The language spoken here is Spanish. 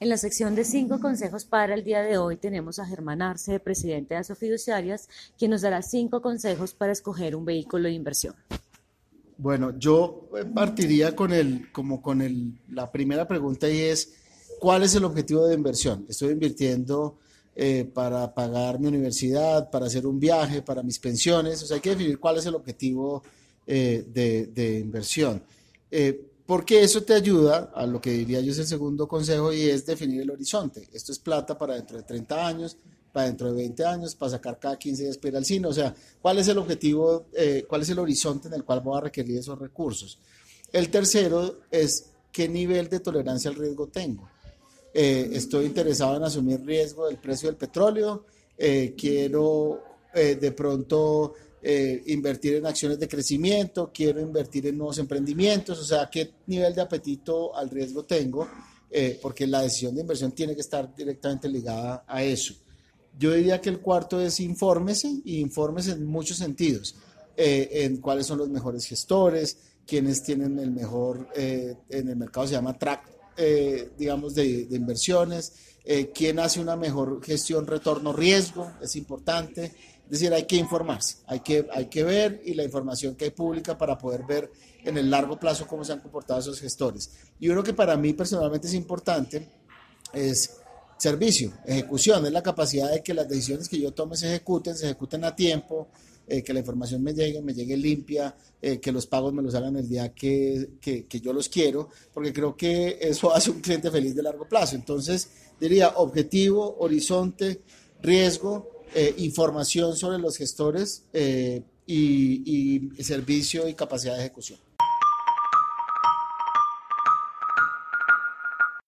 En la sección de cinco consejos para el día de hoy tenemos a Germán Arce, presidente de Asofiduciarias, quien nos dará cinco consejos para escoger un vehículo de inversión. Bueno, yo partiría con el, como con el, la primera pregunta y es, ¿cuál es el objetivo de inversión? Estoy invirtiendo eh, para pagar mi universidad, para hacer un viaje, para mis pensiones, o sea, hay que definir cuál es el objetivo eh, de, inversión. Eh, porque eso te ayuda a lo que diría yo es el segundo consejo y es definir el horizonte. Esto es plata para dentro de 30 años, para dentro de 20 años, para sacar cada 15 días para al cine. O sea, ¿cuál es el objetivo, eh, cuál es el horizonte en el cual voy a requerir esos recursos? El tercero es qué nivel de tolerancia al riesgo tengo. Eh, estoy interesado en asumir riesgo del precio del petróleo, eh, quiero de pronto eh, invertir en acciones de crecimiento, quiero invertir en nuevos emprendimientos, o sea, qué nivel de apetito al riesgo tengo, eh, porque la decisión de inversión tiene que estar directamente ligada a eso. Yo diría que el cuarto es infórmese y infórmese en muchos sentidos, eh, en cuáles son los mejores gestores, quiénes tienen el mejor, en el mercado se llama track, digamos, de, de inversiones, quién hace una mejor gestión retorno-riesgo, es importante es decir, hay que informarse, hay que, hay que ver y la información que hay pública para poder ver en el largo plazo cómo se han comportado esos gestores. Y uno que para mí personalmente es importante es servicio, ejecución, es la capacidad de que las decisiones que yo tome se ejecuten, se ejecuten a tiempo, eh, que la información me llegue, me llegue limpia, eh, que los pagos me los hagan el día que, que, yo los quiero, porque creo que eso hace un cliente feliz de largo plazo. Entonces, diría objetivo, horizonte, riesgo eh, información sobre los gestores y servicio y capacidad de ejecución.